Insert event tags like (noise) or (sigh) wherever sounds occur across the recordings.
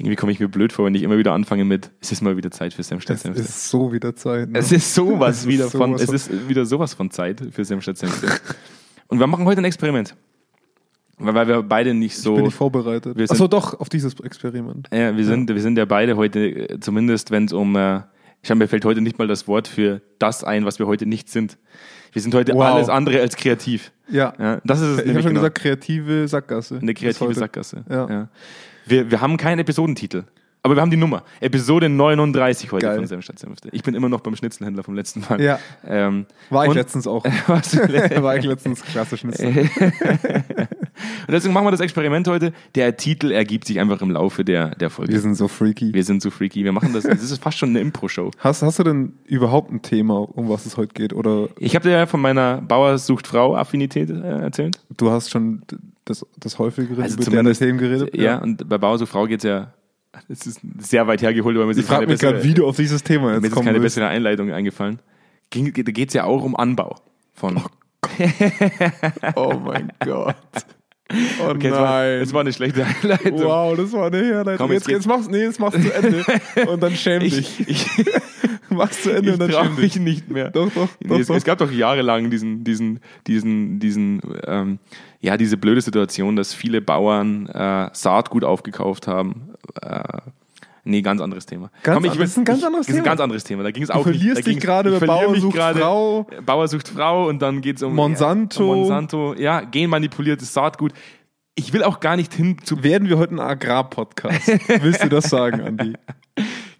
Irgendwie komme ich mir blöd vor, wenn ich immer wieder anfange mit, es ist mal wieder Zeit für Senf statt Es ist so wieder Zeit. Ne? Es ist sowas Es ist wieder von, sowas es ist wieder sowas von Zeit für Senf statt. Und wir machen heute ein Experiment. Weil, wir beide nicht bin so, ich vorbereitet. wir sind- Achso, doch, auf dieses Experiment. ja, wir sind, wir sind ja beide heute, äh, zumindest wenn es um, äh, ich mir fällt heute nicht mal das Wort für das ein, was wir heute nicht sind. Wir sind heute Wow. alles andere als kreativ. Ja. Ja, das ist es ich habe schon genau. gesagt, kreative Sackgasse. Eine kreative. Sackgasse. Ja. Wir, wir haben keinen Episodentitel. Aber wir haben die Nummer. Episode 39 heute Geil. von Senf statt Senfte. Ich bin immer noch beim Schnitzelhändler vom letzten Mal. Ja. Ähm, War ich letztens auch. (laughs) War ich letztens klassisch (laughs) nicht. deswegen machen wir das Experiment heute. Der Titel ergibt sich einfach im Laufe der, der Folge. Wir sind so freaky. Wir sind so freaky. Wir machen das. Das ist fast schon eine Impro-Show. Hast, hast du denn überhaupt ein Thema, um was es heute geht? Oder Ich habe dir ja von meiner Bauer sucht Frau Affinität äh, erzählt. du hast schon das, das häufigere Also über zumindest- Themen geredet? Ja, und bei Bauer sucht Frau geht es ja. Es ist sehr weit hergeholt, weil man sich Ich frage mich gerade, wie du auf dieses Thema Mir jetzt ist kommen keine willst. bessere Einleitung eingefallen. Ging, da geht es ja auch um Anbau von. Oh (laughs) mein Gott. Oh Okay, das, war, nein. das war eine schlechte Einleitung. wow, das war eine Herleitung. Komm, jetzt, jetzt jetzt, machst, nee, jetzt machst du zu Ende (laughs) und dann schäm dich. Ich, (laughs) ich, Machst zu Ende ich und dann schäm dich. nicht mehr. Doch, doch, Nee, doch, es, doch. es gab doch jahrelang diesen, diesen, diesen, diesen, ähm, ja, diese blöde Situation, dass viele Bauern äh, Saatgut aufgekauft haben. Äh, nee, ganz anderes Thema. Ganz Komm, ich will- das ist ein ganz ich, anderes Das ist ein Thema. ganz anderes Thema. Da ging es Du auch nicht- verlierst dich gerade ich bei Bauer sucht gerade- Frau. Bauer sucht Frau und dann geht es um Monsanto. Ja, Monsanto, ja, genmanipuliertes Saatgut. Ich will auch gar nicht hin zu. Werden wir heute ein Agrarpodcast? (laughs) Willst du das sagen, Andi?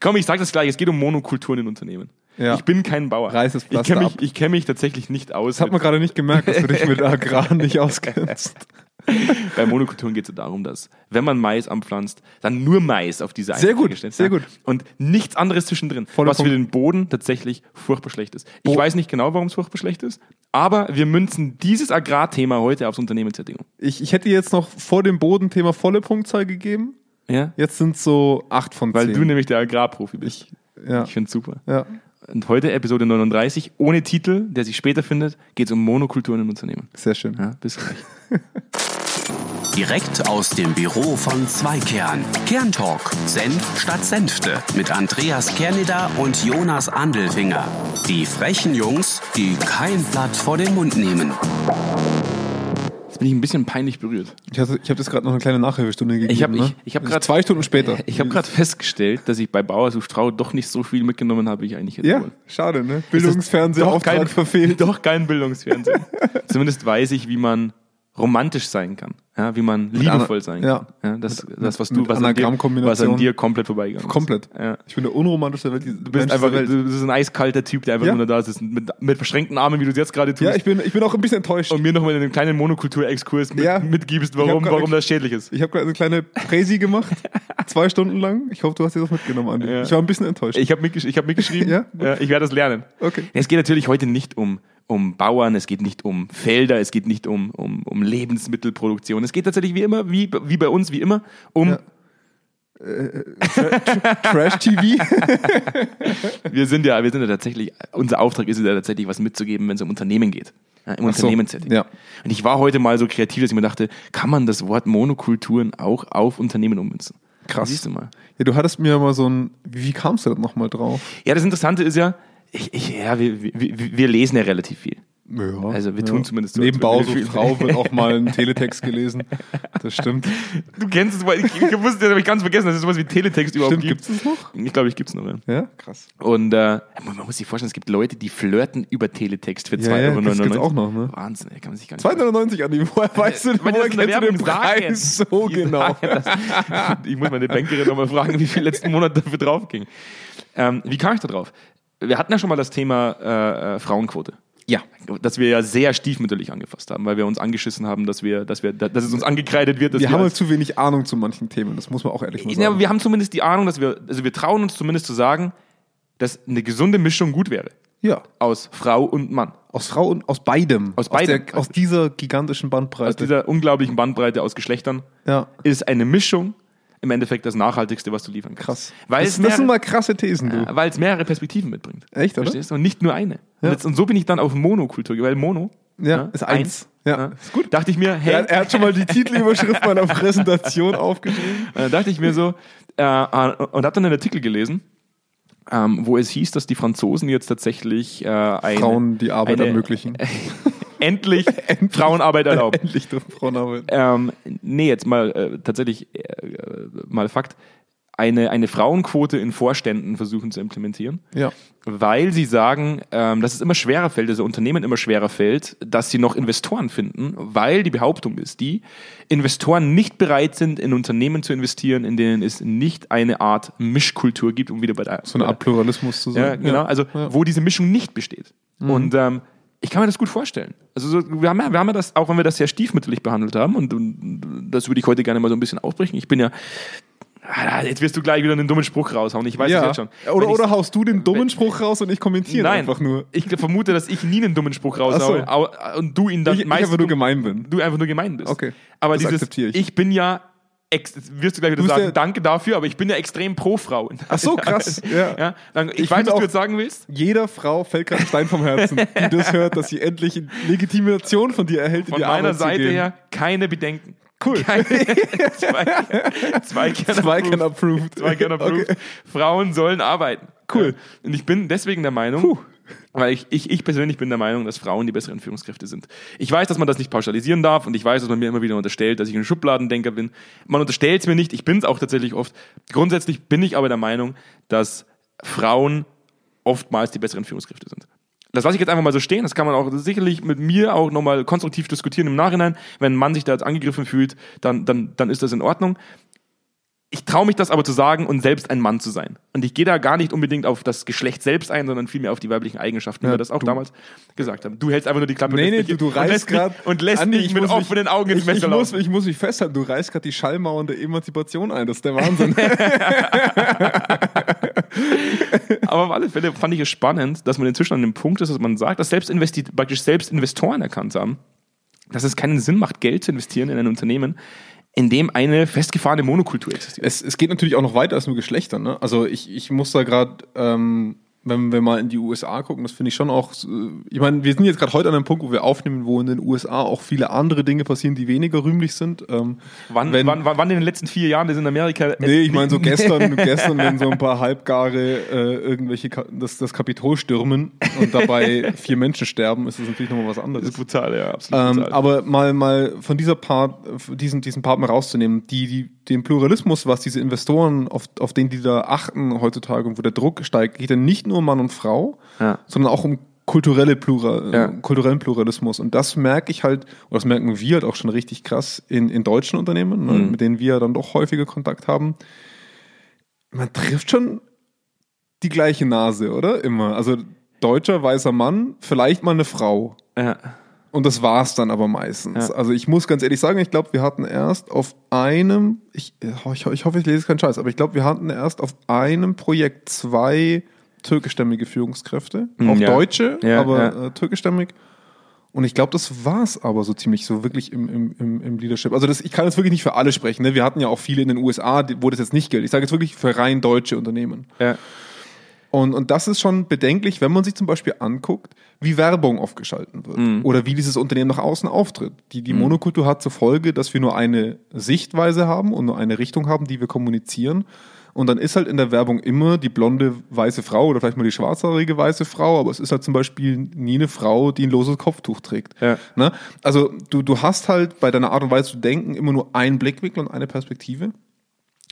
Komm, ich sag das gleich. Es geht um Monokulturen in Unternehmen. Ja. Ich bin kein Bauer. Reiß das ich Pflaster kenne mich, ich kenn mich tatsächlich nicht aus. Das hat man gerade nicht gemerkt, dass du dich mit Agrar nicht auskennst. (laughs) (laughs) Bei Monokulturen geht es darum, dass, wenn man Mais anpflanzt, dann nur Mais auf diese Sehr eine gut, Fläche steht, sehr ja? gut. Und nichts anderes zwischendrin, Voller was für Punkt. den Boden tatsächlich furchtbar schlecht ist. Ich Bo- weiß nicht genau, warum es furchtbar schlecht ist, aber wir münzen dieses Agrarthema heute aufs Unternehmenssetting. Ich, ich hätte jetzt noch vor dem Bodenthema volle Punktzahl gegeben. Ja? Jetzt sind es so acht von Weil zehn. du nämlich der Agrarprofi bist. ja. Ich finde super. ja. Und heute Episode 39, ohne Titel, der sich später findet, geht es um Monokulturen in Unternehmen. Sehr schön. Ja, bis gleich. (laughs) Direkt aus dem Büro von Zweikern. Kerntalk. Senf statt Senfte. Mit Andreas Kerneder und Jonas Andelfinger. Die frechen Jungs, die kein Blatt vor den Mund nehmen. Bin ich ein bisschen peinlich berührt. Ich, hatte- ich habe das gerade noch eine kleine Nachhilfestunde gegeben. Ich hab- ne? ich- ich hab ist grad- zwei Stunden später. Ich habe gerade festgestellt, dass ich bei Bauer sucht Frau doch nicht so viel mitgenommen habe, wie ich eigentlich hätte Ja, wollen. schade, ne? Bildungsfernsehen doch kein- verfehlt. (laughs) Doch kein Bildungsfernsehen. (laughs) Zumindest weiß ich, wie man romantisch sein kann, ja, wie man liebevoll sein ja. kann. Ja, das, das, was mit du, was an, dir, was an dir komplett vorbeigegangen ist. Komplett. Ja. Ich bin der unromantischste Welt. Du bist einfach Welt. du bist ein eiskalter Typ, der einfach Ja. nur da sitzt, mit, mit verschränkten Armen, wie du es jetzt gerade tust. Ja, ich bin, ich bin auch ein bisschen enttäuscht. und mir nochmal einen kleinen Monokultur-Exkurs mit, Ja. mitgibst, warum, grad- warum das schädlich ist. Ich habe gerade eine kleine Präsi gemacht, (laughs) zwei Stunden lang. Ich hoffe, du hast dir das mitgenommen, Andi. Ja. Ich war ein bisschen enttäuscht. Ich habe mitgesch ich hab mitgeschrieben. Ja? ich werde das lernen. Okay. Es geht natürlich heute nicht um, um Bauern, es geht nicht um Felder, es geht nicht um, um, um Lebensmittelproduktion. Es geht tatsächlich wie immer, wie, wie bei uns, wie immer, um, Ja. Trash-TV. (laughs) wir sind ja, wir sind ja tatsächlich, unser Auftrag ist es ja tatsächlich, was mitzugeben, wenn es um Unternehmen geht. Ja, Im so, Unternehmenssetting. ja. Und ich war heute mal so kreativ, dass ich mir dachte, kann man das Wort Monokulturen auch auf Unternehmen ummünzen? Krass. Siehst du mal. ja, du hattest mir mal so ein. Wie, wie kamst du da nochmal drauf? Ja, das Interessante ist ja, ich, ich, ja wir, wir, wir lesen ja relativ viel. Ja, Also wir tun zumindest so, Neben als würden Bau wir so viel- Frau wird auch mal ein (laughs) Teletext gelesen. Das stimmt. Du kennst es, weil ich, ich wusste, das habe ich ganz vergessen, dass es sowas wie Teletext überhaupt Stimmt, gibt. gibt's das noch? Ich glaube, ich gibt's noch. Ja. Ja, krass. Und äh, man man muss sich vorstellen, es gibt Leute, die flirten über Teletext für 2,99 Ja, ja, Euro. das gibt's auch noch, ne? Wahnsinn, ey, kann man sich gar nicht 299 Andi, woher weißt du, woher kennst du den Werbung sagen. Preis (laughs) so genau? sagen. Ich muss meine Bankerin nochmal fragen, wie viel letzten Monat dafür drauf ging. Ähm, wie kam ich da drauf? Wir hatten ja schon mal das Thema äh, äh, Frauenquote. Ja. Das wir ja sehr stiefmütterlich angefasst haben, weil wir uns angeschissen haben, dass wir, dass wir, dass es uns angekreidet wird, dass Wir haben halt zu wenig Ahnung zu manchen Themen, das muss man auch ehrlich mal Ja, aber sagen. wir haben zumindest die Ahnung, dass wir, also wir trauen uns zumindest zu sagen, dass eine gesunde Mischung gut wäre. Ja. Aus Frau und Mann. Aus Frau und aus beidem. Aus beidem. der, aus dieser gigantischen Bandbreite. Aus dieser unglaublichen Bandbreite aus Geschlechtern ja. ist eine Mischung im Endeffekt das Nachhaltigste, was du liefern kannst. Krass. Weil, das, es das sind mehrere, mal krasse Thesen, du. ja, weil es mehrere Perspektiven mitbringt. Echt, oder? Verstehst du? Und nicht nur eine. Und, Ja. jetzt, und so bin ich dann auf Monokultur, weil Mono Ja, ist eins. Ja, Ja. ist gut. Dachte ich mir, hey, Er, er hat schon mal die Titelüberschrift meiner Präsentation aufgeschrieben. Und (laughs) dann dachte ich mir so, äh, äh, und habe dann einen Artikel gelesen, ähm, wo es hieß, dass die Franzosen jetzt tatsächlich äh, eine, Frauen die Arbeit eine- ermöglichen. (laughs) (laughs) endlich Frauenarbeit erlauben. Endlich dürfen Frauen arbeiten. ähm, nee, jetzt mal äh, tatsächlich äh, mal Fakt, eine, eine Frauenquote in Vorständen versuchen zu implementieren, Ja. weil sie sagen, ähm, dass es immer schwerer fällt, also Unternehmen immer schwerer fällt, dass sie noch Investoren finden, weil die Behauptung ist die, Investoren nicht bereit sind, in Unternehmen zu investieren, in denen es nicht eine Art Mischkultur gibt, um wieder bei der So eine Art Pluralismus zu sein. ja, genau. Also Ja. wo diese Mischung nicht besteht. Und ähm, ich kann mir das gut vorstellen. Also so, wir, haben ja, wir haben ja das, auch wenn wir das sehr stiefmütterlich behandelt haben, und, und das würde ich heute gerne mal so ein bisschen aufbrechen. Ich bin ja. Ah, Jetzt wirst du gleich wieder einen dummen Spruch raushauen. Ich weiß ja. es jetzt schon. Oder, ich- oder haust du den dummen Spruch raus und ich kommentiere Nein, einfach nur. Ich vermute, dass ich nie einen dummen Spruch raushaue au- und du ihn dann Ich, ich meist einfach nur gemein bin. du einfach nur gemein bist. Okay, Aber das dieses, akzeptiere ich. bin ja, ex, wirst du gleich wieder Du sagen, ja- danke dafür, aber ich bin ja extrem pro Frau. Ach so, (laughs) krass. Ja. Ja, dann, ich, Ich weiß, was du jetzt sagen willst. Jeder Frau fällt gerade ein Stein vom Herzen, die das (laughs) hört, dass sie endlich Legitimation von dir erhält, in Von die meiner Arbeit Seite her keine Bedenken. Cool. Keine, (laughs) zwei, zwei, can Zwei can approved. Zwei can approved. Okay. Frauen sollen arbeiten. Cool. Ja. Und ich bin deswegen der Meinung, weil ich, ich, ich persönlich bin der Meinung, dass Frauen die besseren Führungskräfte sind. Ich weiß, dass man das nicht pauschalisieren darf und ich weiß, dass man mir immer wieder unterstellt, dass ich ein Schubladendenker bin. Man unterstellt es mir nicht, ich bin es auch tatsächlich oft. Grundsätzlich bin ich aber der Meinung, dass Frauen oftmals die besseren Führungskräfte sind. Das lasse ich jetzt einfach mal so stehen. Das kann man auch sicherlich mit mir auch nochmal konstruktiv diskutieren im Nachhinein. Wenn ein Mann sich da jetzt angegriffen fühlt, dann, dann, dann ist das in Ordnung. Ich traue mich das aber zu sagen und selbst ein Mann zu sein. Und ich gehe da gar nicht unbedingt auf das Geschlecht selbst ein, sondern vielmehr auf die weiblichen Eigenschaften, wie Ja, wir das auch damals gesagt haben. Du hältst einfach nur die Klappe Nee, nee, du, du reißt gerade und lässt Andi, mich ich mit muss mich- offenen Augen ins ich, Messer ich, muss, laufen. ich muss mich festhalten, du reißt gerade die Schallmauern der Emanzipation ein. Das ist der Wahnsinn. (laughs) Aber auf alle Fälle fand ich es spannend, dass man inzwischen an dem Punkt ist, dass man sagt, dass selbst praktisch selbst Investoren erkannt haben, dass es keinen Sinn macht, Geld zu investieren in ein Unternehmen, in dem eine festgefahrene Monokultur existiert. es, es geht natürlich auch noch weiter als nur Geschlechter. Ne? Also ich, ich muss da gerade, ähm, wenn wir mal in die USA gucken, das finde ich schon auch, äh, ich meine, wir sind jetzt gerade heute an einem Punkt, wo wir aufnehmen, wo in den USA auch viele andere Dinge passieren, die weniger rühmlich sind. Ähm, Wann, wenn- wann, wann, in den letzten vier Jahren das in Amerika. Nee, ich meine so (laughs) gestern, gestern, wenn so ein paar Halbgare äh, irgendwelche Ka das, das Kapitol stürmen und dabei (laughs) vier Menschen sterben, ist das natürlich nochmal was Das anderes. ist brutal, ja, absolut Ähm, brutal. aber mal, mal von dieser Part, diesen, diesen Part mal rauszunehmen, die, die, den Pluralismus, was diese Investoren, auf, auf den die da achten heutzutage und wo der Druck steigt, geht ja nicht nur um Mann und Frau, Ja. sondern auch um kulturelle Plura Ja. äh, kulturellen Pluralismus. Und das merke ich halt, oder das merken wir halt auch schon richtig krass in, in deutschen Unternehmen, ne, Mhm. mit denen wir dann doch häufiger Kontakt haben. Man trifft schon die gleiche Nase, oder? Immer. Also deutscher weißer Mann, vielleicht mal eine Frau. ja. Und das war's dann aber meistens. Ja. Also ich muss ganz ehrlich sagen, ich glaube, wir hatten erst auf einem, ich, ich, ich hoffe, ich lese keinen Scheiß, aber ich glaube, wir hatten erst auf einem Projekt zwei türkischstämmige Führungskräfte. Hm, auch ja. Deutsche, Ja, aber. Äh, türkischstämmig. Und ich glaube, das war's aber so ziemlich so wirklich im, im, im, im Leadership. Also das, ich kann jetzt wirklich nicht für alle sprechen. Ne? Wir hatten ja auch viele in den USA, wo das jetzt nicht gilt. Ich sage jetzt wirklich für rein deutsche Unternehmen. Ja. Und, und das ist schon bedenklich, wenn man sich zum Beispiel anguckt, wie Werbung aufgeschalten wird Mhm. oder wie dieses Unternehmen nach außen auftritt. Die, die Monokultur hat zur Folge, dass wir nur eine Sichtweise haben und nur eine Richtung haben, die wir kommunizieren. Und dann ist halt in der Werbung immer die blonde weiße Frau oder vielleicht mal die schwarzhaarige weiße Frau, aber es ist halt zum Beispiel nie eine Frau, die ein loses Kopftuch trägt. Ja. Ne? Also du, du hast halt bei deiner Art und Weise zu denken immer nur einen Blickwinkel und eine Perspektive.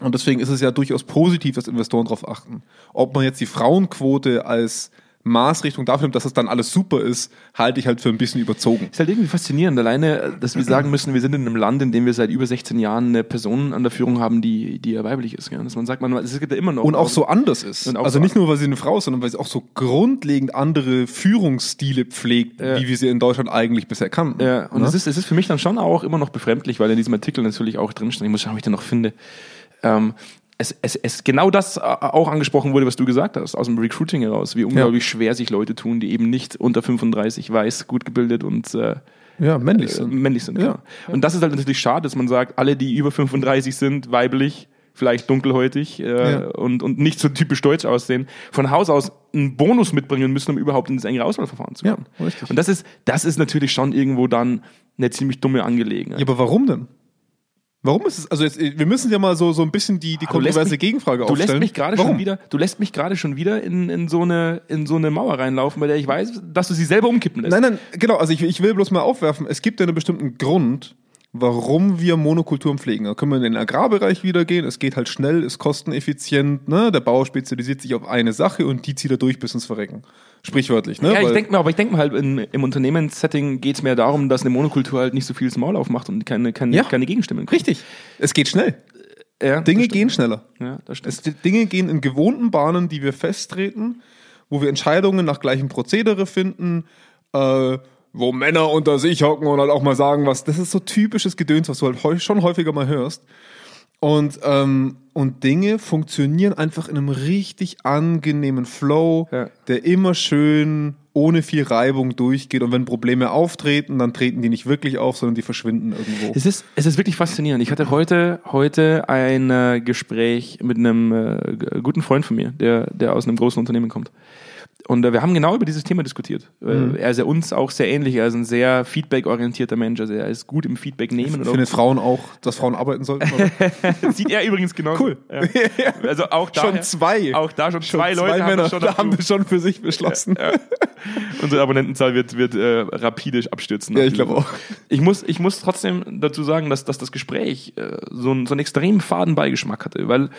Und deswegen ist es ja durchaus positiv, dass Investoren darauf achten. Ob man jetzt die Frauenquote als Maßrichtung dafür nimmt, dass das dann alles super ist, halte ich halt für ein bisschen überzogen. Ist halt irgendwie faszinierend. Alleine, dass wir sagen müssen, wir sind in einem Land, in dem wir seit über 16 Jahren eine Person an der Führung haben, die, die ja weiblich ist. Gell? Dass man sagt, man, es gibt ja immer noch. Und auch so anders ist. Also so nicht nur, weil sie eine Frau ist, sondern weil sie auch so grundlegend andere Führungsstile pflegt, Ja. wie wir sie in Deutschland eigentlich bisher kannten. Ja, und Ne? es, ist, es ist für mich dann schon auch immer noch befremdlich, weil in diesem Artikel natürlich auch drinsteht, ich muss schauen, ob ich den noch finde, ähm, es, es, es genau das äh, auch angesprochen wurde, was du gesagt hast, aus dem Recruiting heraus, wie unglaublich schwer sich Leute tun, die eben nicht unter 35 weiß, gut gebildet und äh, ja, männlich äh, sind. männlich sind. Ja. Genau. Und das ist halt natürlich schade, dass man sagt, alle, die über 35 sind, weiblich, vielleicht dunkelhäutig äh, Ja. und, und nicht so typisch deutsch aussehen, von Haus aus einen Bonus mitbringen müssen, um überhaupt in das engere Auswahlverfahren zu Ja, kommen. richtig. Und das ist, das ist natürlich schon irgendwo dann eine ziemlich dumme Angelegenheit. Ja, aber warum denn? Warum ist es, also jetzt, wir müssen ja mal so, so ein bisschen die, die Ah, du kontroverse mich- Gegenfrage Du aufstellen. lässt mich gerade schon wieder, du lässt mich gerade schon wieder in, in, so eine, in so eine Mauer reinlaufen, bei der ich weiß, dass du sie selber umkippen lässt. Nein, nein, genau, also ich, ich will bloß mal aufwerfen, es gibt ja einen bestimmten Grund, warum wir Monokulturen pflegen. Da können wir in den Agrarbereich wieder gehen, es geht halt schnell, ist kosteneffizient, ne? der Bauer spezialisiert sich auf eine Sache und die zieht er durch bis ins Verrecken. Sprichwörtlich, ne? Ja, ich denke mir, aber ich denke mir halt, in, im Unternehmenssetting geht es mehr darum, dass eine Monokultur halt nicht so viel das Maul aufmacht und keine, keine, Ja. keine Gegenstimmen kriegt. Richtig, es geht schnell. Ja, Dinge gehen schneller. Ja, das stimmt. Es, Dinge gehen in gewohnten Bahnen, die wir festtreten, wo wir Entscheidungen nach gleichem Prozedere finden, äh, wo Männer unter sich hocken und halt auch mal sagen, was, das ist so typisches Gedöns, was du halt schon häufiger mal hörst. Und, ähm, und Dinge funktionieren einfach in einem richtig angenehmen Flow, Ja. der immer schön ohne viel Reibung durchgeht. Und wenn Probleme auftreten, dann treten die nicht wirklich auf, sondern die verschwinden irgendwo. Es ist, es ist wirklich faszinierend. Ich hatte heute, heute ein äh, Gespräch mit einem äh, guten Freund von mir, der, der aus einem großen Unternehmen kommt. Und äh, wir haben genau über dieses Thema diskutiert. Mhm. Äh, er ist ja uns auch sehr ähnlich. Er ist ein sehr feedback-orientierter Mensch. Also er ist gut im Feedback nehmen. Findet Frauen auch, dass Frauen arbeiten sollten? (laughs) Sieht er übrigens genau. Cool. Ja. Also auch da, Schon zwei. Auch da schon, zwei Leute haben Männer das schon da haben das schon für sich beschlossen. Unsere Abonnentenzahl wird, wird äh, rapide abstürzen. Ja, ich glaube auch. Ich muss, ich muss trotzdem dazu sagen, dass, dass das Gespräch äh, so, einen, so einen extrem faden Beigeschmack hatte, weil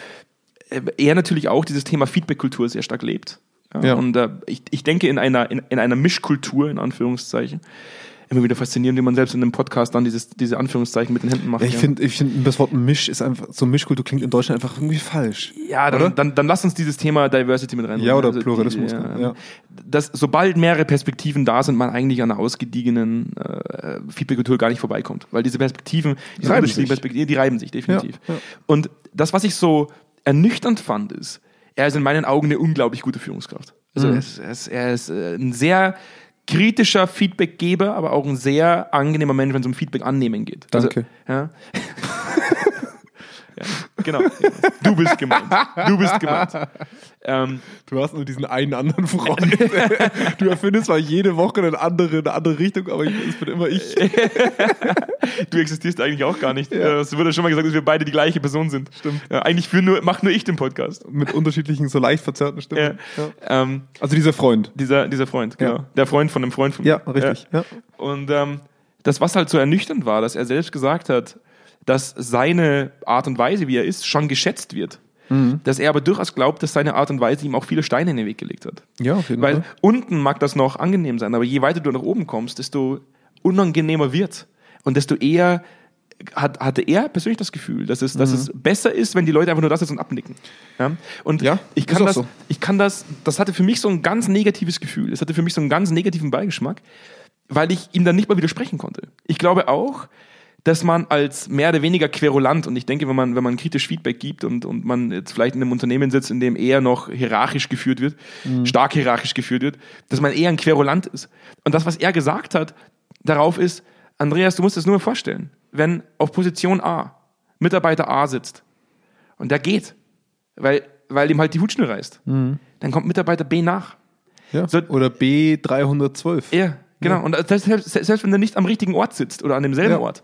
äh, er natürlich auch dieses Thema Feedback-Kultur sehr stark lebt. Ja, Ja. Und äh, ich, ich denke, in einer, in, in einer Mischkultur, in Anführungszeichen, immer wieder faszinierend, wie man selbst in einem Podcast dann dieses, diese Anführungszeichen mit den Händen macht. Ja, ich ja. finde, ich find, das Wort Misch ist einfach, so Mischkultur klingt in Deutschland einfach irgendwie falsch. Ja, dann, dann, dann lass uns dieses Thema Diversity mit rein. Ja, oder Pluralismus, ja. Dass, sobald mehrere Perspektiven da sind, man eigentlich an einer ausgediegenen äh, Feedback-Kultur gar nicht vorbeikommt. Weil diese Perspektiven, diese Reiben sich. Perspektiven, die reiben sich definitiv. Ja, ja. Und das, was ich so ernüchternd fand, ist, er ist in meinen Augen eine unglaublich gute Führungskraft. Also Mhm. er ist, er ist, er ist äh, ein sehr kritischer Feedbackgeber, aber auch ein sehr angenehmer Mensch, wenn es um Feedback annehmen geht. Danke. Also, ja. (laughs) ja, genau. Du bist gemeint. Du bist gemeint. Ähm, Du hast nur diesen einen anderen Freund. du erfindest zwar jede Woche eine andere, eine andere Richtung, aber ich, es bin immer ich. du existierst eigentlich auch gar nicht. Äh, Es wurde schon mal gesagt, dass wir beide die gleiche Person sind. Stimmt. Ja, eigentlich für nur, macht nur ich den Podcast. Mit unterschiedlichen, so leicht verzerrten Ja. Stimmen. Ja. Ähm, Also dieser Freund. dieser, dieser Freund, genau. Ja. Der Freund von einem Freund von mir. Ja, richtig. Ja. Und ähm, das, was halt so ernüchternd war, dass er selbst gesagt hat, dass seine Art und Weise, wie er ist, schon geschätzt wird. Mhm. Dass er aber durchaus glaubt, dass seine Art und Weise ihm auch viele Steine in den Weg gelegt hat. Ja, auf jeden Weil Fall. unten mag das noch angenehm sein, aber je weiter du nach oben kommst, desto unangenehmer wird. Und desto eher hat, hatte er persönlich das Gefühl, dass es, dass es besser ist, wenn die Leute einfach nur das sitzen und abnicken. Ja? Und Mhm. Ja, ich ist kann das, so. ich kann das, das hatte für mich so ein ganz negatives Gefühl. Es hatte für mich so einen ganz negativen Beigeschmack, weil ich ihm dann nicht mal widersprechen konnte. Ich glaube auch, dass man als mehr oder weniger querulant, und ich denke, wenn man, wenn man kritisch Feedback gibt und, und man jetzt vielleicht in einem Unternehmen sitzt, in dem eher noch hierarchisch geführt wird, stark hierarchisch geführt wird, dass man eher ein Querulant ist. Und das, was er gesagt hat, darauf ist, Andreas, du musst es nur mal vorstellen, wenn auf Position A Mitarbeiter A sitzt und der geht, weil, weil ihm halt die Hutschnur reißt, dann kommt Mitarbeiter B nach. Ja. So- Oder B312. Ja, genau. Und das, selbst, selbst wenn er nicht am richtigen Ort sitzt oder an demselben Ja. Ort,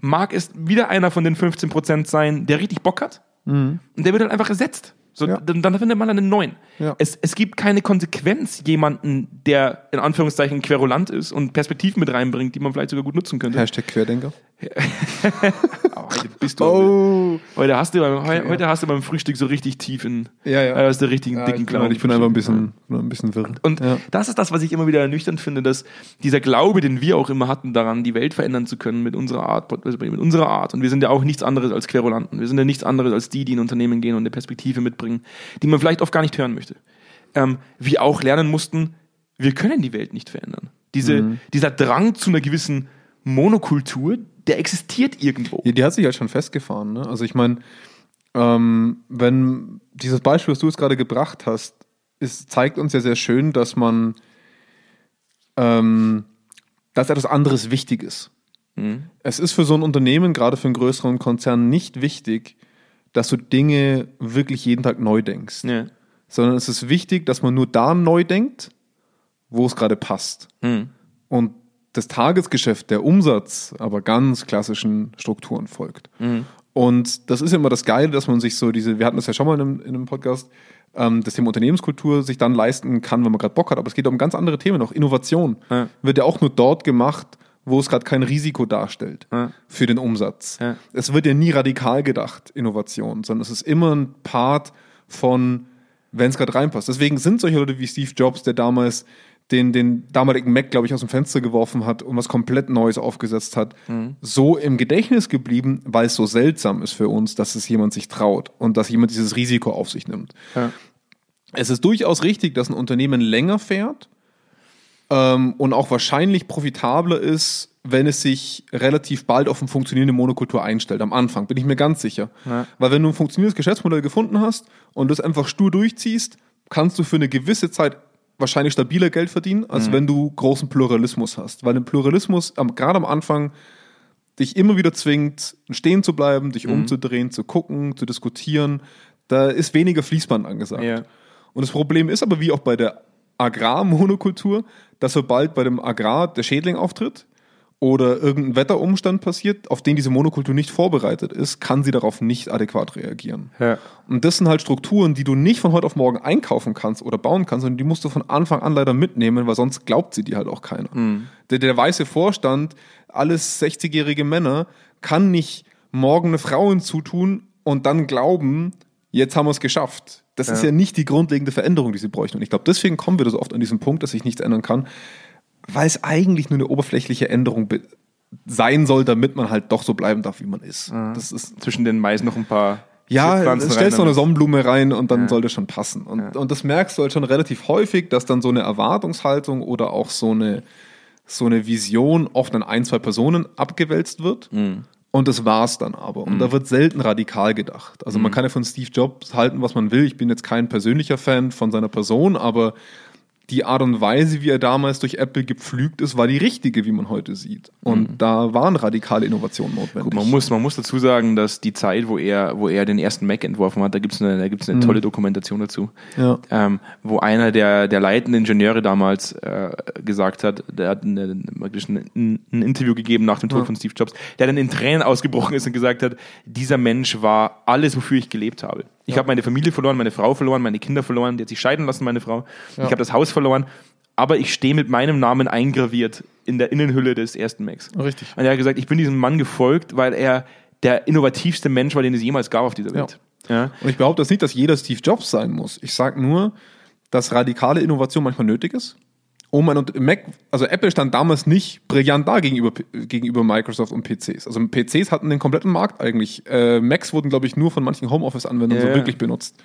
mag es wieder einer von den 15% sein, der richtig Bock hat und der wird dann einfach ersetzt. So, Ja. dann, dann findet man einen neuen. Ja. Es, es gibt keine Konsequenz, jemanden, der in Anführungszeichen querulant ist und Perspektiven mit reinbringt, die man vielleicht sogar gut nutzen könnte. Hashtag Querdenker. Heute bist du. Oh. Heute, hast du beim, heu- heute hast du beim Frühstück so richtig tief in. Ja, ja. Aus der richtigen Ja, dicken bin, Clown. ich bin einfach ein bisschen, ein bisschen wirr. Und ja. das ist das, was ich immer wieder ernüchternd finde, dass dieser Glaube, den wir auch immer hatten, daran, die Welt verändern zu können mit unserer Art, also mit unserer Art. Und wir sind ja auch nichts anderes als Querulanten. Wir sind ja nichts anderes als die, die in Unternehmen gehen und eine Perspektive mitbringen, die man vielleicht oft gar nicht hören möchte. Ähm, wir auch lernen mussten, wir können die Welt nicht verändern. Diese, Mhm. Dieser Drang zu einer gewissen Monokultur, der existiert irgendwo. Ja, die hat sich halt schon festgefahren. Ne? Also ich meine, ähm, wenn dieses Beispiel, was du jetzt gerade gebracht hast, ist, zeigt uns ja sehr schön, dass man, ähm, dass etwas anderes wichtig ist. Mhm. Es ist für so ein Unternehmen, gerade für einen größeren Konzern, nicht wichtig, dass du Dinge wirklich jeden Tag neu denkst. Ja. Sondern es ist wichtig, dass man nur da neu denkt, wo es gerade passt. Hm. Und das Tagesgeschäft, der Umsatz, aber ganz klassischen Strukturen folgt. Und das ist ja immer das Geile, dass man sich so diese, wir hatten das ja schon mal in einem, in einem Podcast, ähm, das Thema Unternehmenskultur sich dann leisten kann, wenn man gerade Bock hat. Aber es geht um ganz andere Themen noch. Innovation Ja. wird ja auch nur dort gemacht, wo es gerade kein Risiko darstellt Ja. für den Umsatz. Ja. Es wird ja nie radikal gedacht, Innovation, sondern es ist immer ein Part von, wenn es gerade reinpasst. Deswegen sind solche Leute wie Steve Jobs, der damals den, den damaligen Mac, glaube ich, aus dem Fenster geworfen hat und was komplett Neues aufgesetzt hat, so im Gedächtnis geblieben, weil es so seltsam ist für uns, dass es jemand sich traut und dass jemand dieses Risiko auf sich nimmt. Ja. Es ist durchaus richtig, dass ein Unternehmen länger fährt ähm, und auch wahrscheinlich profitabler ist, wenn es sich relativ bald auf eine funktionierende Monokultur einstellt. Am Anfang bin ich mir ganz sicher. Ja. Weil wenn du ein funktionierendes Geschäftsmodell gefunden hast und das einfach stur durchziehst, kannst du für eine gewisse Zeit wahrscheinlich stabiler Geld verdienen, als wenn du großen Pluralismus hast. Weil ein Pluralismus am, gerade am Anfang dich immer wieder zwingt, stehen zu bleiben, dich umzudrehen, zu gucken, zu diskutieren. Da ist weniger Fließband angesagt. Ja. Und das Problem ist aber, wie auch bei der Agrarmonokultur, dass sobald bei dem Agrar der Schädling auftritt oder irgendein Wetterumstand passiert, auf den diese Monokultur nicht vorbereitet ist, kann sie darauf nicht adäquat reagieren. Ja. Und das sind halt Strukturen, die du nicht von heute auf morgen einkaufen kannst oder bauen kannst, sondern die musst du von Anfang an leider mitnehmen, weil sonst glaubt sie dir halt auch keiner. Der, der weiße Vorstand, alles 60-jährige Männer, kann nicht morgen eine Frau hinzutun und dann glauben, jetzt haben wir es geschafft. Das ist Ja. ja nicht die grundlegende Veränderung, die sie bräuchten. Und ich glaube, deswegen kommen wir so oft an diesen Punkt, dass sich nichts ändern kann, weil es eigentlich nur eine oberflächliche Änderung sein soll, damit man halt doch so bleiben darf, wie man ist. Das ist Zwischen den Mais noch ein paar ja, Pflanzen stellst noch rein, eine Sonnenblume rein und dann Ja. soll das schon passen. Und, Ja. und das merkst du halt schon relativ häufig, dass dann so eine Erwartungshaltung oder auch so eine, so eine Vision oft an ein, zwei Personen abgewälzt wird. Mhm. Und das war's dann aber. Und da wird selten radikal gedacht. Also Mhm. man kann ja von Steve Jobs halten, was man will. Ich bin jetzt kein persönlicher Fan von seiner Person, aber die Art und Weise, wie er damals durch Apple gepflügt ist, war die richtige, wie man heute sieht. Und da waren radikale Innovationen notwendig. Gut, man muss, man muss dazu sagen, dass die Zeit, wo er, wo er den ersten Mac entworfen hat, da gibt es eine, da gibt's eine tolle Dokumentation dazu, Ja. ähm, wo einer der, der leitenden Ingenieure damals äh, gesagt hat, der hat eine, praktisch ein, ein Interview gegeben nach dem Tod Ja. von Steve Jobs, der dann in Tränen ausgebrochen ist und gesagt hat, dieser Mensch war alles, wofür ich gelebt habe. Ich habe meine Familie verloren, meine Frau verloren, meine Kinder verloren, die hat sich scheiden lassen, meine Frau. Ich habe das Haus verloren, aber ich stehe mit meinem Namen eingraviert in der Innenhülle des ersten Macs. Richtig. Und er hat gesagt, ich bin diesem Mann gefolgt, weil er der innovativste Mensch war, den es jemals gab auf dieser Welt. Ja. Und ich behaupte jetzt nicht, dass jeder Steve Jobs sein muss. Ich sage nur, dass radikale Innovation manchmal nötig ist. Um ein und Mac, also Apple stand damals nicht brillant da gegenüber, gegenüber Microsoft und PCs. Also PCs hatten den kompletten Markt eigentlich. Äh, Macs wurden, glaube ich, nur von manchen Homeoffice-Anwendern Ja, so wirklich benutzt.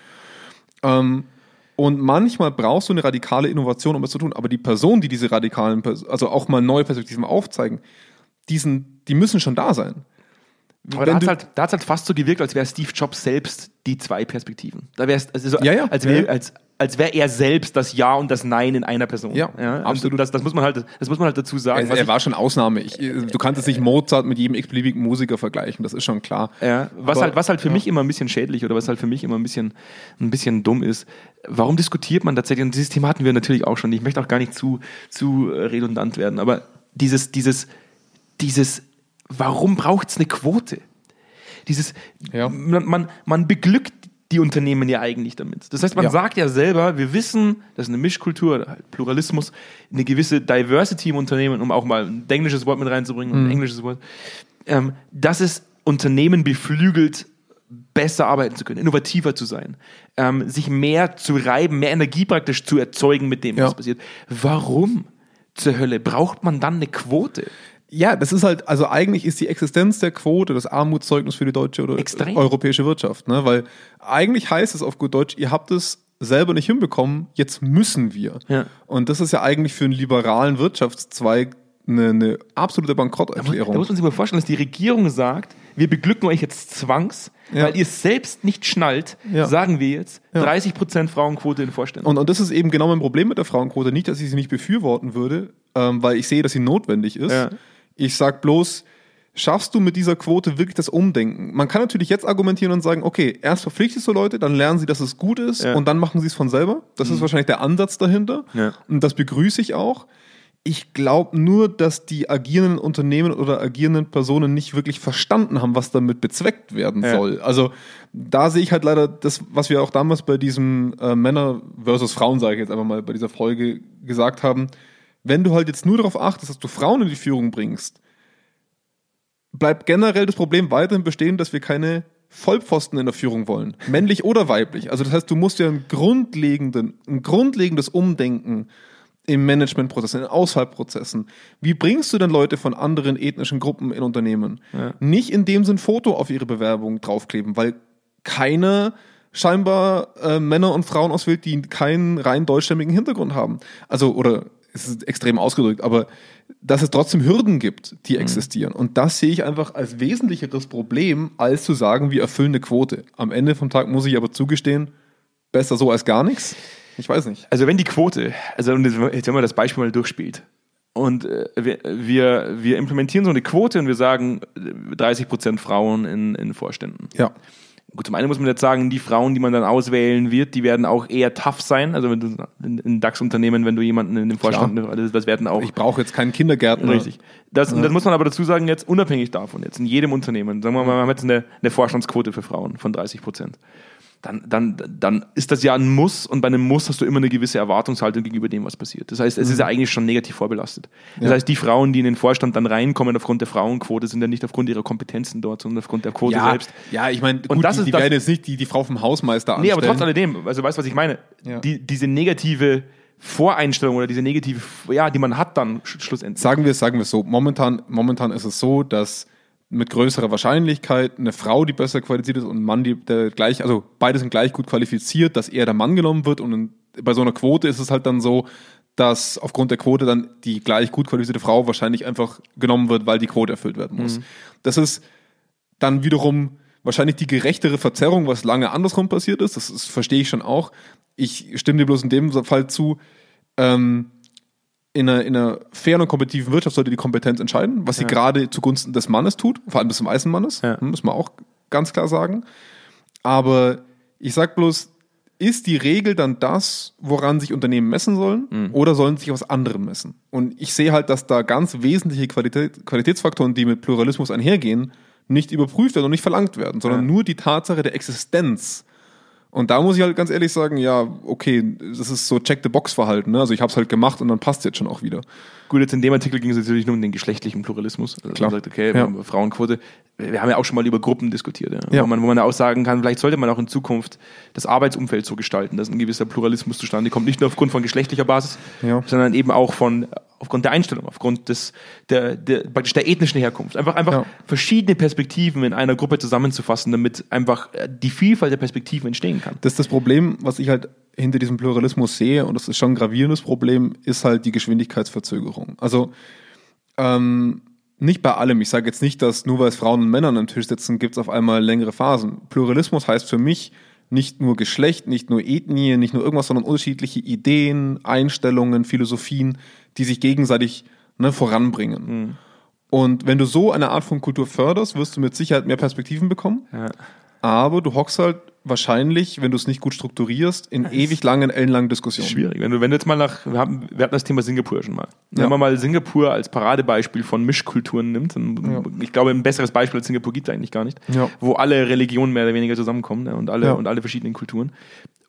Ähm, und manchmal brauchst du eine radikale Innovation, um es zu tun. Aber die Personen, die diese radikalen, also auch mal neue Perspektiven aufzeigen, die, sind, die müssen schon da sein. Aber da hat es halt, halt fast so gewirkt, als wäre Steve Jobs selbst die zwei Perspektiven. Da wär's, also so, Ja, ja. als wäre ja. als, als wär er selbst das Ja und das Nein in einer Person. Ja, absolut. absolut. Das, das, muss man halt, das muss man halt dazu sagen. Er, er war schon Ausnahme. Ich, du kannst jetzt nicht Mozart mit jedem x-beliebigen Musiker vergleichen, das ist schon klar. Ja, was, Aber- halt, was halt für ja. mich immer ein bisschen schädlich oder was halt für mich immer ein bisschen, ein bisschen dumm ist, warum diskutiert man tatsächlich, und dieses Thema hatten wir natürlich auch schon, ich möchte auch gar nicht zu, zu äh, redundant werden, aber dieses, dieses, dieses, warum braucht es eine Quote? Dieses, Ja. man, man, man beglückt die Unternehmen ja eigentlich damit. Das heißt, man Ja. sagt ja selber, wir wissen, dass eine Mischkultur, halt Pluralismus, eine gewisse Diversity im Unternehmen, um auch mal ein englisches Wort mit reinzubringen, Mhm. ein englisches Wort, ähm, dass es Unternehmen beflügelt, besser arbeiten zu können, innovativer zu sein, ähm, sich mehr zu reiben, mehr Energie praktisch zu erzeugen mit dem, was Ja. passiert. Warum zur Hölle braucht man dann eine Quote? Ja, das ist halt, also eigentlich ist die Existenz der Quote das Armutszeugnis für die deutsche oder Extrem. europäische Wirtschaft. Ne? Weil eigentlich heißt es auf gut Deutsch, ihr habt es selber nicht hinbekommen, jetzt müssen wir. Ja. Und das ist ja eigentlich für einen liberalen Wirtschaftszweig eine, eine absolute Bankrotterklärung. da muss man sich mal vorstellen, dass die Regierung sagt, wir beglücken euch jetzt zwangs, Ja. weil ihr es selbst nicht schnallt, Ja. sagen wir jetzt Ja. 30% Frauenquote in Vorständen. Und, und das ist eben genau mein Problem mit der Frauenquote. Nicht, dass ich sie nicht befürworten würde, ähm, weil ich sehe, dass sie notwendig ist. Ich sag bloß, schaffst du mit dieser Quote wirklich das Umdenken? Man kann natürlich jetzt argumentieren und sagen, okay, erst verpflichtest du Leute, dann lernen sie, dass es gut ist Ja. und dann machen sie es von selber. Das ist wahrscheinlich der Ansatz dahinter. Ja. Und das begrüße ich auch. Ich glaube nur, dass die agierenden Unternehmen oder agierenden Personen nicht wirklich verstanden haben, was damit bezweckt werden Ja. soll. Also da sehe ich halt leider das, was wir auch damals bei diesem äh, Männer versus Frauen, sage ich jetzt einfach mal, bei dieser Folge gesagt haben. Wenn du halt jetzt nur darauf achtest, dass du Frauen in die Führung bringst, bleibt generell das Problem weiterhin bestehen, dass wir keine Vollpfosten in der Führung wollen. Männlich oder weiblich. Also das heißt, du musst ja einen grundlegenden, ein grundlegendes Umdenken im Managementprozess, in den Auswahlprozessen. Wie bringst du denn Leute von anderen ethnischen Gruppen in Unternehmen? Nicht indem sie ein Foto auf ihre Bewerbung draufkleben, weil keiner scheinbar äh, Männer und Frauen auswählt, die keinen rein deutschstämmigen Hintergrund haben. Also, oder es ist extrem ausgedrückt, aber dass es trotzdem Hürden gibt, die existieren. Und das sehe ich einfach als wesentlicheres Problem, als zu sagen, wir erfüllen eine Quote. Am Ende vom Tag muss ich aber zugestehen, besser so als gar nichts. Ich weiß nicht. Also wenn die Quote, also jetzt, wenn man das Beispiel mal durchspielt und äh, wir, wir, wir implementieren so eine Quote und wir sagen äh, 30% Frauen in, in Vorständen. Ja. Gut, zum einen muss man jetzt sagen, die Frauen, die man dann auswählen wird, die werden auch eher tough sein. Also wenn du in, in DAX-Unternehmen, wenn du jemanden in den Vorstand, das, das werden auch Ich brauche jetzt keinen Kindergärtner. Richtig. Das, und das muss man aber dazu sagen, jetzt unabhängig davon, jetzt in jedem Unternehmen, sagen wir mal, wir haben jetzt eine, eine Vorstandsquote für Frauen von 30 Prozent. Dann, dann, dann ist das ja ein Muss und bei einem Muss hast du immer eine gewisse Erwartungshaltung gegenüber dem, was passiert. Das heißt, es ist ja eigentlich schon negativ vorbelastet. Das Ja. heißt, die Frauen, die in den Vorstand dann reinkommen aufgrund der Frauenquote, sind ja nicht aufgrund ihrer Kompetenzen dort, sondern aufgrund der Quote Ja, selbst. ja, ich meine, Und die, ist die das- werden jetzt nicht die, die Frau vom Hausmeister Nee, anstellen. aber trotz alledem, also weißt du, was ich meine? Ja. Die, diese negative Voreinstellung oder diese negative, ja, die man hat dann sch- schlussendlich. Sagen wir es, sagen wir es so. Momentan, momentan ist es so, dass mit größerer Wahrscheinlichkeit eine Frau, die besser qualifiziert ist und ein Mann, die, der gleich, also beide sind gleich gut qualifiziert, dass eher der Mann genommen wird und in, bei so einer Quote ist es halt dann so, dass aufgrund der Quote dann die gleich gut qualifizierte Frau wahrscheinlich einfach genommen wird, weil die Quote erfüllt werden muss. Das ist dann wiederum wahrscheinlich die gerechtere Verzerrung, was lange andersrum passiert ist. Das ist, verstehe ich schon auch. Ich stimme dir bloß in dem Fall zu. Ähm, in einer, in einer fairen und kompetitiven Wirtschaft sollte die Kompetenz entscheiden, was sie gerade zugunsten des Mannes tut, vor allem des weißen Mannes, Ja. muss man auch ganz klar sagen. Aber ich sag bloß, ist die Regel dann das, woran sich Unternehmen messen sollen, oder sollen sie sich aus anderem messen? Und ich sehe halt, dass da ganz wesentliche Qualität, Qualitätsfaktoren, die mit Pluralismus einhergehen, nicht überprüft werden und nicht verlangt werden, sondern Ja. nur die Tatsache der Existenz. Und da muss ich halt ganz ehrlich sagen, ja, okay, das ist so Check-the-Box-Verhalten. Ne? Also ich habe es halt gemacht und dann passt jetzt schon auch wieder. Gut, jetzt in dem Artikel ging es natürlich nur um den geschlechtlichen Pluralismus. Also Klar. Man sagt, okay, Ja. Frauenquote. Wir haben ja auch schon mal über Gruppen diskutiert, ja. Ja. Wo, man, wo man auch sagen kann, vielleicht sollte man auch in Zukunft das Arbeitsumfeld so gestalten, dass ein gewisser Pluralismus zustande kommt. Nicht nur aufgrund von geschlechtlicher Basis, sondern eben auch von aufgrund der Einstellung, aufgrund des, der, der, praktisch der ethnischen Herkunft. Einfach, einfach Ja. verschiedene Perspektiven in einer Gruppe zusammenzufassen, damit einfach äh, die Vielfalt der Perspektiven entstehen kann. Das ist das Problem, was ich halt hinter diesem Pluralismus sehe, und das ist schon ein gravierendes Problem, ist halt die Geschwindigkeitsverzögerung. Also ähm, nicht bei allem. Ich sage jetzt nicht, dass nur weil es Frauen und Männer am Tisch sitzen, gibt es auf einmal längere Phasen. Pluralismus heißt für mich nicht nur Geschlecht, nicht nur Ethnie, nicht nur irgendwas, sondern unterschiedliche Ideen, Einstellungen, Philosophien, die sich gegenseitig ne, voranbringen. Und wenn du so eine Art von Kultur förderst, wirst du mit Sicherheit mehr Perspektiven bekommen. Ja. Aber du hockst halt wahrscheinlich, wenn du es nicht gut strukturierst, in ewig langen, ellenlangen Diskussionen. Schwierig. Wenn du, wenn du jetzt mal nach, wir, haben, wir hatten das Thema Singapur schon mal. Ja. Wenn man mal Singapur als Paradebeispiel von Mischkulturen nimmt, dann, ich glaube, ein besseres Beispiel als Singapur gibt es eigentlich gar nicht, Ja. wo alle Religionen mehr oder weniger zusammenkommen ne, und, alle, Ja. und alle verschiedenen Kulturen.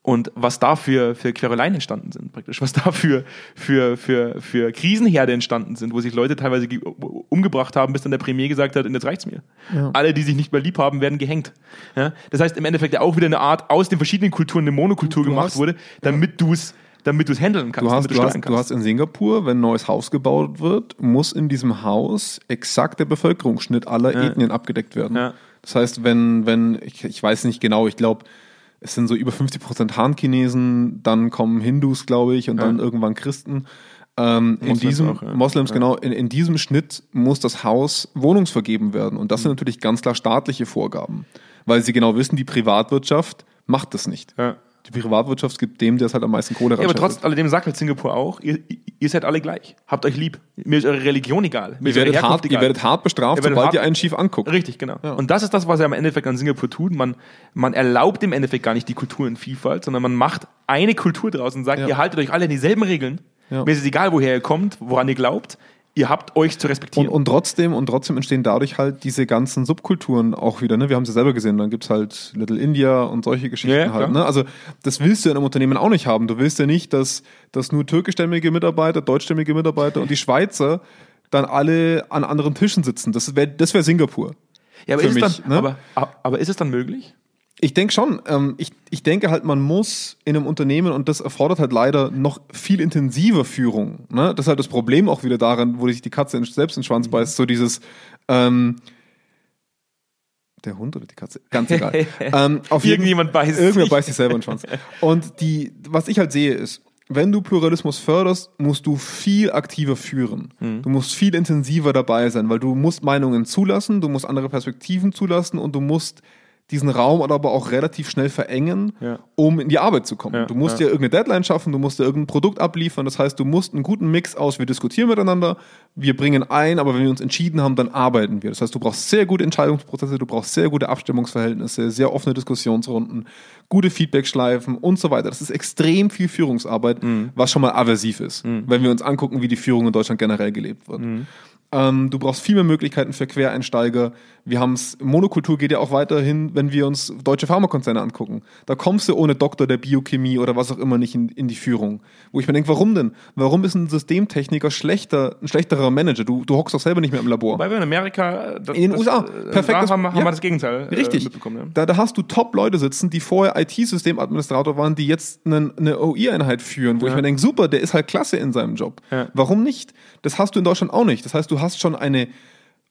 Und was da für, für Quereleien entstanden sind, praktisch, was da für, für, für, für Krisenherde entstanden sind, wo sich Leute teilweise ge- umgebracht haben, bis dann der Premier gesagt hat, und jetzt reicht's mir. Ja. Alle, die sich nicht mehr lieb haben, werden gehängt. Ja? Das heißt, im Endeffekt ja auch wieder eine Art, aus den verschiedenen Kulturen eine Monokultur Du gemacht hast- wurde, damit du es damit du es handeln kannst, Du hast, damit du, du kannst. hast in Singapur, wenn ein neues Haus gebaut wird, muss in diesem Haus exakt der Bevölkerungsschnitt aller Ja. Ethnien abgedeckt werden. Ja. Das heißt, wenn, wenn ich, ich weiß nicht genau, ich glaube, es sind so über 50 Prozent Han-Chinesen, dann kommen Hindus, glaube ich, und dann Ja. irgendwann Christen. Ähm, in Moslems diesem auch, ja. Moslems Ja. genau in, in diesem Schnitt muss das Haus wohnungsvergeben werden und das Mhm. sind natürlich ganz klar staatliche Vorgaben, weil sie genau wissen, die Privatwirtschaft macht das nicht. ja. Die Privatwirtschaft gibt dem, der es halt am meisten Kohle Ja, aber trotz alledem sagt halt Singapur auch, ihr, ihr seid alle gleich. Habt euch lieb. Mir ist eure Religion egal. Mir Ihr werdet, hart, ihr egal. werdet hart bestraft, Ihr sobald hart- ihr einen schief anguckt. Richtig, genau. Ja. Und das ist das, was er im Endeffekt an Singapur tut. Man, man erlaubt im Endeffekt gar nicht die Kulturenvielfalt, sondern man macht eine Kultur draus und sagt, Ja. ihr haltet euch alle an dieselben Regeln. Ja. Mir ist es egal, woher ihr kommt, woran ihr glaubt. Ihr habt euch zu Und, respektieren. und trotzdem, und trotzdem entstehen dadurch halt diese ganzen Subkulturen auch wieder, ne? Wir haben es ja selber gesehen, dann gibt's halt Little India und solche Geschichten Ja, halt. Ne? Also das willst du in einem Unternehmen auch nicht haben. Du willst ja nicht, dass, dass nur türkischstämmige Mitarbeiter, deutschstämmige Mitarbeiter und die Schweizer dann alle an anderen Tischen sitzen. Das wäre das wär Singapur. ja, aber, ist es mich, dann, ne? aber, aber ist es dann möglich? Ich denke schon. Ähm, ich, ich denke halt, man muss in einem Unternehmen, und das erfordert halt leider noch viel intensiver Führung. Ne? Das ist halt das Problem auch wieder daran, wo sich die Katze selbst in den Mhm. Schwanz beißt. So dieses, ähm, der Hund oder die Katze? Ganz egal. (laughs) ähm, auf jeden- Irgendjemand beißt Irgendwer sich. beißt sich selber in den Schwanz. Und die, was ich halt sehe ist, wenn du Pluralismus förderst, musst du viel aktiver führen. Mhm. Du musst viel intensiver dabei sein, weil du musst Meinungen zulassen, du musst andere Perspektiven zulassen und du musst diesen Raum aber auch relativ schnell verengen, Ja. um in die Arbeit zu kommen. Ja, du musst ja. ja irgendeine Deadline schaffen, du musst ja irgendein Produkt abliefern. Das heißt, du musst einen guten Mix aus, wir diskutieren miteinander, wir bringen ein, aber wenn wir uns entschieden haben, dann arbeiten wir. Das heißt, du brauchst sehr gute Entscheidungsprozesse, du brauchst sehr gute Abstimmungsverhältnisse, sehr offene Diskussionsrunden, gute Feedbackschleifen und so weiter. Das ist extrem viel Führungsarbeit, Mhm. was schon mal aversiv ist, wenn wir uns angucken, wie die Führung in Deutschland generell gelebt wird. Mhm. Ähm, du brauchst viel mehr Möglichkeiten für Quereinsteiger. Wir haben es, Monokultur geht ja auch weiterhin, wenn wir uns deutsche Pharmakonzerne angucken. Da kommst du ohne Doktor der Biochemie oder was auch immer nicht in, in die Führung. Wo ich mir denke, warum denn? Warum ist ein Systemtechniker schlechter, ein schlechterer Manager? Du, du hockst doch selber nicht mehr im Labor. Weil wir in Amerika, das, In den das, USA. äh, Perfektes- da haben, haben ja. wir das Gegenteil äh, Richtig. mitbekommen. Ja. Da, da hast du Top-Leute sitzen, die vorher IT-Systemadministrator waren, die jetzt eine, eine OI-Einheit führen, wo ich mir denke, super, der ist halt klasse in seinem Job. Ja. Warum nicht? Das hast du in Deutschland auch nicht. Das heißt, du hast schon eine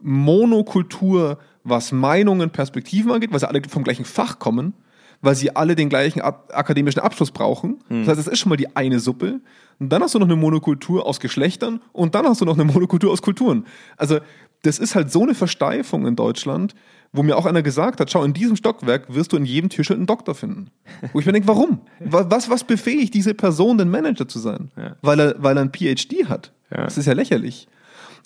Monokultur, was Meinungen, Perspektiven angeht, weil sie alle vom gleichen Fach kommen, weil sie alle den gleichen ak- akademischen Abschluss brauchen. Das heißt, es ist schon mal die eine Suppe. Und dann hast du noch eine Monokultur aus Geschlechtern und dann hast du noch eine Monokultur aus Kulturen. Also, das ist halt so eine Versteifung in Deutschland, wo mir auch einer gesagt hat, schau, in diesem Stockwerk wirst du in jedem T-Shirt einen Doktor finden. Wo ich mir denke, warum? (laughs) Wa- Was, was befähigt diese Person, den Manager zu sein? Ja. Weil, er, weil er ein PhD hat. Ja. Das ist ja lächerlich.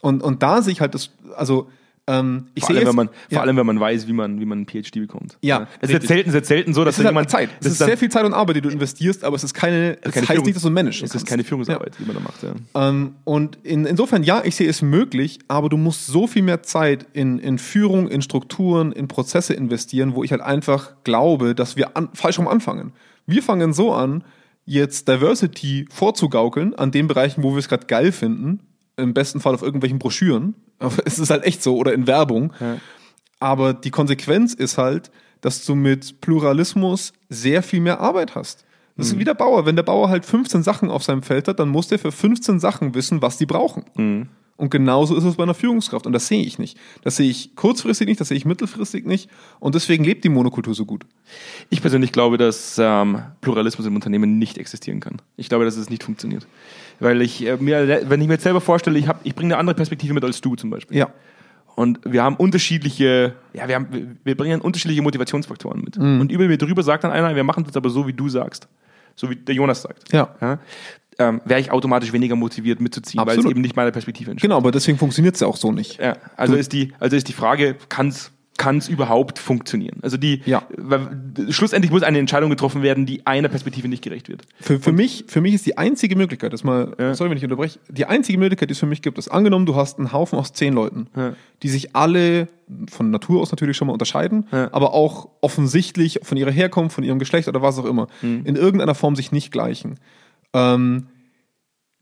Und, und da sehe ich halt das, also ähm, ich Vor sehe allem, es- wenn man, ja. vor allem, wenn man weiß, wie man, wie man einen PhD bekommt. Ja, Es ist jetzt selten, es ist selten so, dass es ist halt jemand Zeit. Es das ist sehr viel Zeit und Arbeit, die du investierst, aber es ist keine, es keine heißt nicht, dass du ein Mensch Es ist kannst. keine Führungsarbeit, die man da macht. Ja. Ähm, und in, insofern, ja, ich sehe es möglich, aber du musst so viel mehr Zeit in, in Führung, in Strukturen, in Prozesse investieren, wo ich halt einfach glaube, dass wir an, falsch rum anfangen. Wir fangen so an, jetzt Diversity vorzugaukeln an den Bereichen, wo wir es gerade geil finden, im besten Fall auf irgendwelchen Broschüren. (laughs) Aber es ist halt echt so oder in Werbung. Aber die Konsequenz ist halt, dass du mit Pluralismus sehr viel mehr Arbeit hast. Das ist wie der Bauer. Wenn der Bauer halt 15 Sachen auf seinem Feld hat, dann muss der für 15 Sachen wissen, was die brauchen. Und genauso ist es bei einer Führungskraft. Und das sehe ich nicht. Das sehe ich kurzfristig nicht, das sehe ich mittelfristig nicht. Und deswegen lebt die Monokultur so gut. Ich persönlich glaube, dass ähm, Pluralismus im Unternehmen nicht existieren kann. Ich glaube, dass es nicht funktioniert. Weil ich äh, mir, wenn ich mir jetzt selber vorstelle, ich, hab, ich bringe eine andere Perspektive mit als du zum Beispiel. Ja. Und wir haben unterschiedliche, ja, wir, haben, wir bringen unterschiedliche Motivationsfaktoren mit. Mhm. Und über mir drüber sagt dann einer, wir machen das aber so, wie du sagst. So wie der Jonas sagt. Ja. Ähm, Wäre ich automatisch weniger motiviert mitzuziehen, weil Absolut. es eben nicht meiner Perspektive entspricht. Genau, aber deswegen funktioniert es ja auch so nicht. Ja, also ist die, also ist die Frage, kann es kann es überhaupt funktionieren? Also die, Ja. schlussendlich muss eine Entscheidung getroffen werden, die einer Perspektive nicht gerecht wird. Für, für, mich, für mich ist die einzige Möglichkeit, das mal, Ja. sorry, wenn ich unterbreche, die einzige Möglichkeit, die es für mich gibt, ist angenommen, du hast einen Haufen aus zehn Leuten, Ja. die sich alle von Natur aus natürlich schon mal unterscheiden, Ja. aber auch offensichtlich von ihrer Herkunft, von ihrem Geschlecht oder was auch immer, Mhm. in irgendeiner Form sich nicht gleichen. Ähm,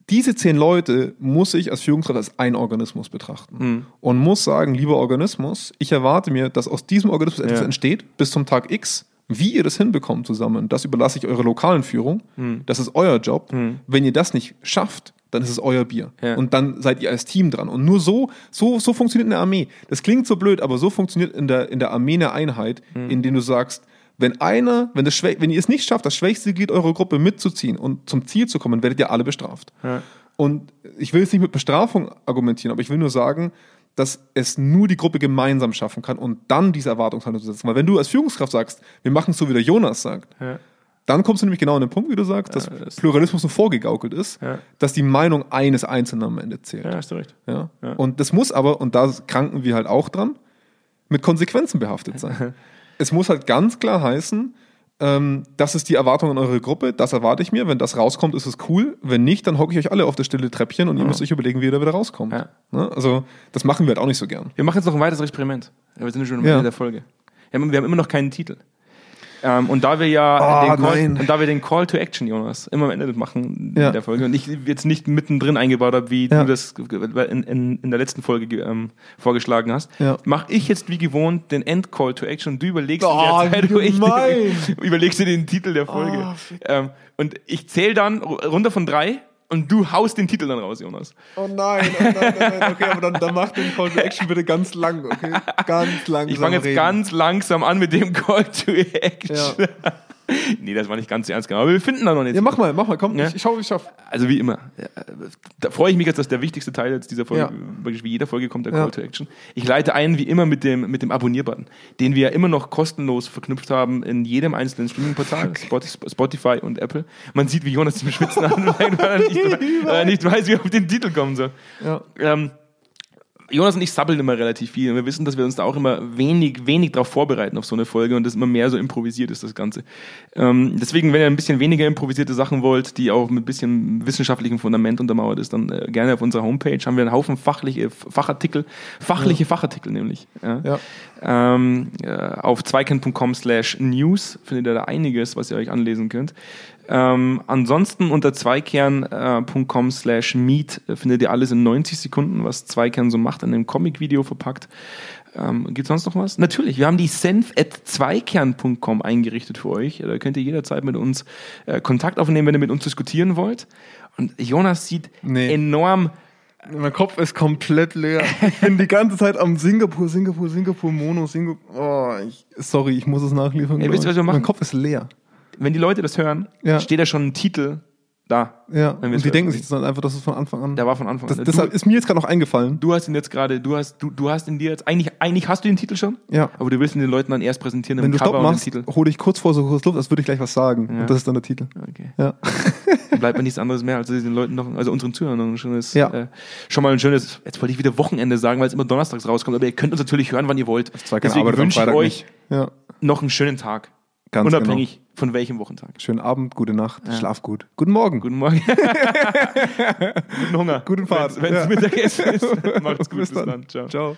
diese zehn Leute muss ich als Führungskraft als ein Organismus betrachten Mhm. und muss sagen, lieber Organismus, ich erwarte mir, dass aus diesem Organismus etwas Ja. entsteht bis zum Tag X. Wie ihr das hinbekommt zusammen, das überlasse ich eurer lokalen Führung. Mhm. Das ist euer Job. Wenn ihr das nicht schafft, dann ist es euer Bier. Ja. Und dann seid ihr als Team dran. Und nur so, so, so funktioniert eine Armee. Das klingt so blöd, aber so funktioniert in der, in der Armee eine Einheit, Mhm. in der du sagst, wenn einer, wenn, das Schwä wenn ihr es nicht schafft, das schwächste Glied eurer Gruppe mitzuziehen und zum Ziel zu kommen, werdet ihr alle bestraft. Ja. Und ich will jetzt nicht mit Bestrafung argumentieren, aber ich will nur sagen, dass es nur die Gruppe gemeinsam schaffen kann und dann diese Erwartungshaltung zu setzen. Weil wenn du als Führungskraft sagst, wir machen es so, wie der Jonas sagt, Ja. Dann kommst du nämlich genau an den Punkt, wie du sagst, dass das- Pluralismus so vorgegaukelt ist, Ja. dass die Meinung eines Einzelnen am Ende zählt. Ja, hast du recht. Ja. Und das muss aber, und da kranken wir halt auch dran, mit Konsequenzen behaftet sein. (laughs) es muss halt ganz klar heißen, ähm, das ist die Erwartung an eure Gruppe, das erwarte ich mir. Wenn das rauskommt, ist es cool. Wenn nicht, dann hocke ich euch alle auf das stille Treppchen und ihr müsst euch überlegen, wie ihr da wieder rauskommt. Ja. Ne? Also, das machen wir halt auch nicht so gern. Wir machen jetzt noch ein weiteres Experiment. Wir sind schon am Ja. Ende der Folge. Wir haben, wir haben immer noch keinen Titel. Ähm, und da wir ja Ah, den, Call, nein. und da wir den Call to Action, Jonas, immer am Ende machen Ja. in der Folge und ich jetzt nicht mittendrin eingebaut habe, wie Ja. du das in, in, in der letzten Folge ge- ähm, vorgeschlagen hast, Ja. mache ich jetzt wie gewohnt den End Call to Action und du überlegst Oh, der Zeit, gemein. (laughs) überlegst dir den Titel der Folge. Ah, ähm, und ich zähle dann ru- runter von drei und du haust den Titel dann raus, Jonas. Oh nein, oh nein, nein, nein. Okay, aber dann, dann mach den Call to Action bitte ganz lang, okay? Ganz langsam. Ich fange jetzt reden. ganz langsam an mit dem Call to Action. (laughs) nee, das war nicht ganz so ernst genommen. Aber wir finden da noch nichts. Ja, mach mal, mach mal, komm, Ja. ich, ich schau, wie ich schaff. Also wie immer. Ja, Da freue ich mich jetzt, dass der wichtigste Teil jetzt dieser Folge, Ja. wirklich wie jeder Folge kommt, der Ja. Call to Action. Ich leite ein, wie immer, mit dem, mit dem Abonnier-Button, den wir ja immer noch kostenlos verknüpft haben in jedem einzelnen Streaming-Portal, Spot- Spotify und Apple. Man sieht, wie Jonas zum Schwitzen anfängt, weil er nicht, er nicht weiß, wie er auf den Titel kommen soll. Ja. Ähm, Jonas und ich sabbeln immer relativ viel. Und wir wissen, dass wir uns da auch immer wenig, wenig darauf vorbereiten auf so eine Folge und das immer mehr so improvisiert ist, das Ganze. Ähm, deswegen, wenn ihr ein bisschen weniger improvisierte Sachen wollt, die auch mit ein bisschen wissenschaftlichem Fundament untermauert ist, dann äh, gerne auf unserer Homepage haben wir einen Haufen fachliche Fachartikel, fachliche Fachartikel nämlich. Ja. Ja. Ähm, äh, auf zweikern.com slash news findet ihr da einiges, was ihr euch anlesen könnt. Ähm, ansonsten unter zweikern.com slash meet äh, findet ihr alles in 90 Sekunden, was Zweikern so macht, in einem Comic-Video verpackt. Ähm, Gibt es sonst noch was? Natürlich, wir haben die senf at zweikern.com eingerichtet für euch. Da könnt ihr jederzeit mit uns äh, Kontakt aufnehmen, wenn ihr mit uns diskutieren wollt. Und Jonas sieht Nee. enorm Mein Kopf ist komplett leer. Ich bin die ganze Zeit am Singapur, Singapur, Singapur, Mono, Singapur. Oh, ich, sorry, ich muss es nachliefern. Ey, wisst ihr, was wir ich. machen? Mein Kopf ist leer. Wenn die Leute das hören, Ja. steht da schon ein Titel da. Ja. Und die denken veröffentlichen. sich das dann einfach, dass es von Anfang an. Der war von Anfang das, an. deshalb du, ist mir jetzt gerade noch eingefallen. du hast ihn jetzt gerade, du hast, du, du hast ihn dir jetzt, eigentlich, eigentlich hast du den Titel schon, Ja. aber du willst ihn den Leuten dann erst präsentieren Wenn du Stopp Cover den machst, Titel. hole ich kurz vor so kurz Luft, als würde ich gleich was sagen. Ja. Und das ist dann der Titel. Okay. Ja. (laughs) Dann bleibt mir nichts anderes mehr, als den Leuten noch, also unseren Zuhörern noch ein schönes, Ja. äh, schon mal ein schönes, jetzt wollte ich wieder Wochenende sagen, weil es immer donnerstags rauskommt, aber ihr könnt uns natürlich hören, wann ihr wollt. Deswegen wünsche ich euch. Ja. noch einen schönen Tag. Ganz unabhängig von welchem Wochentag. Schönen Abend, gute Nacht, schlaf gut. Guten Morgen. Guten Morgen. (laughs) Guten Hunger. Guten Fahrt. Wenn es Ja. Mittagessen ist. (laughs) Macht's gut. Bis Bis dann. dann. Ciao. Ciao.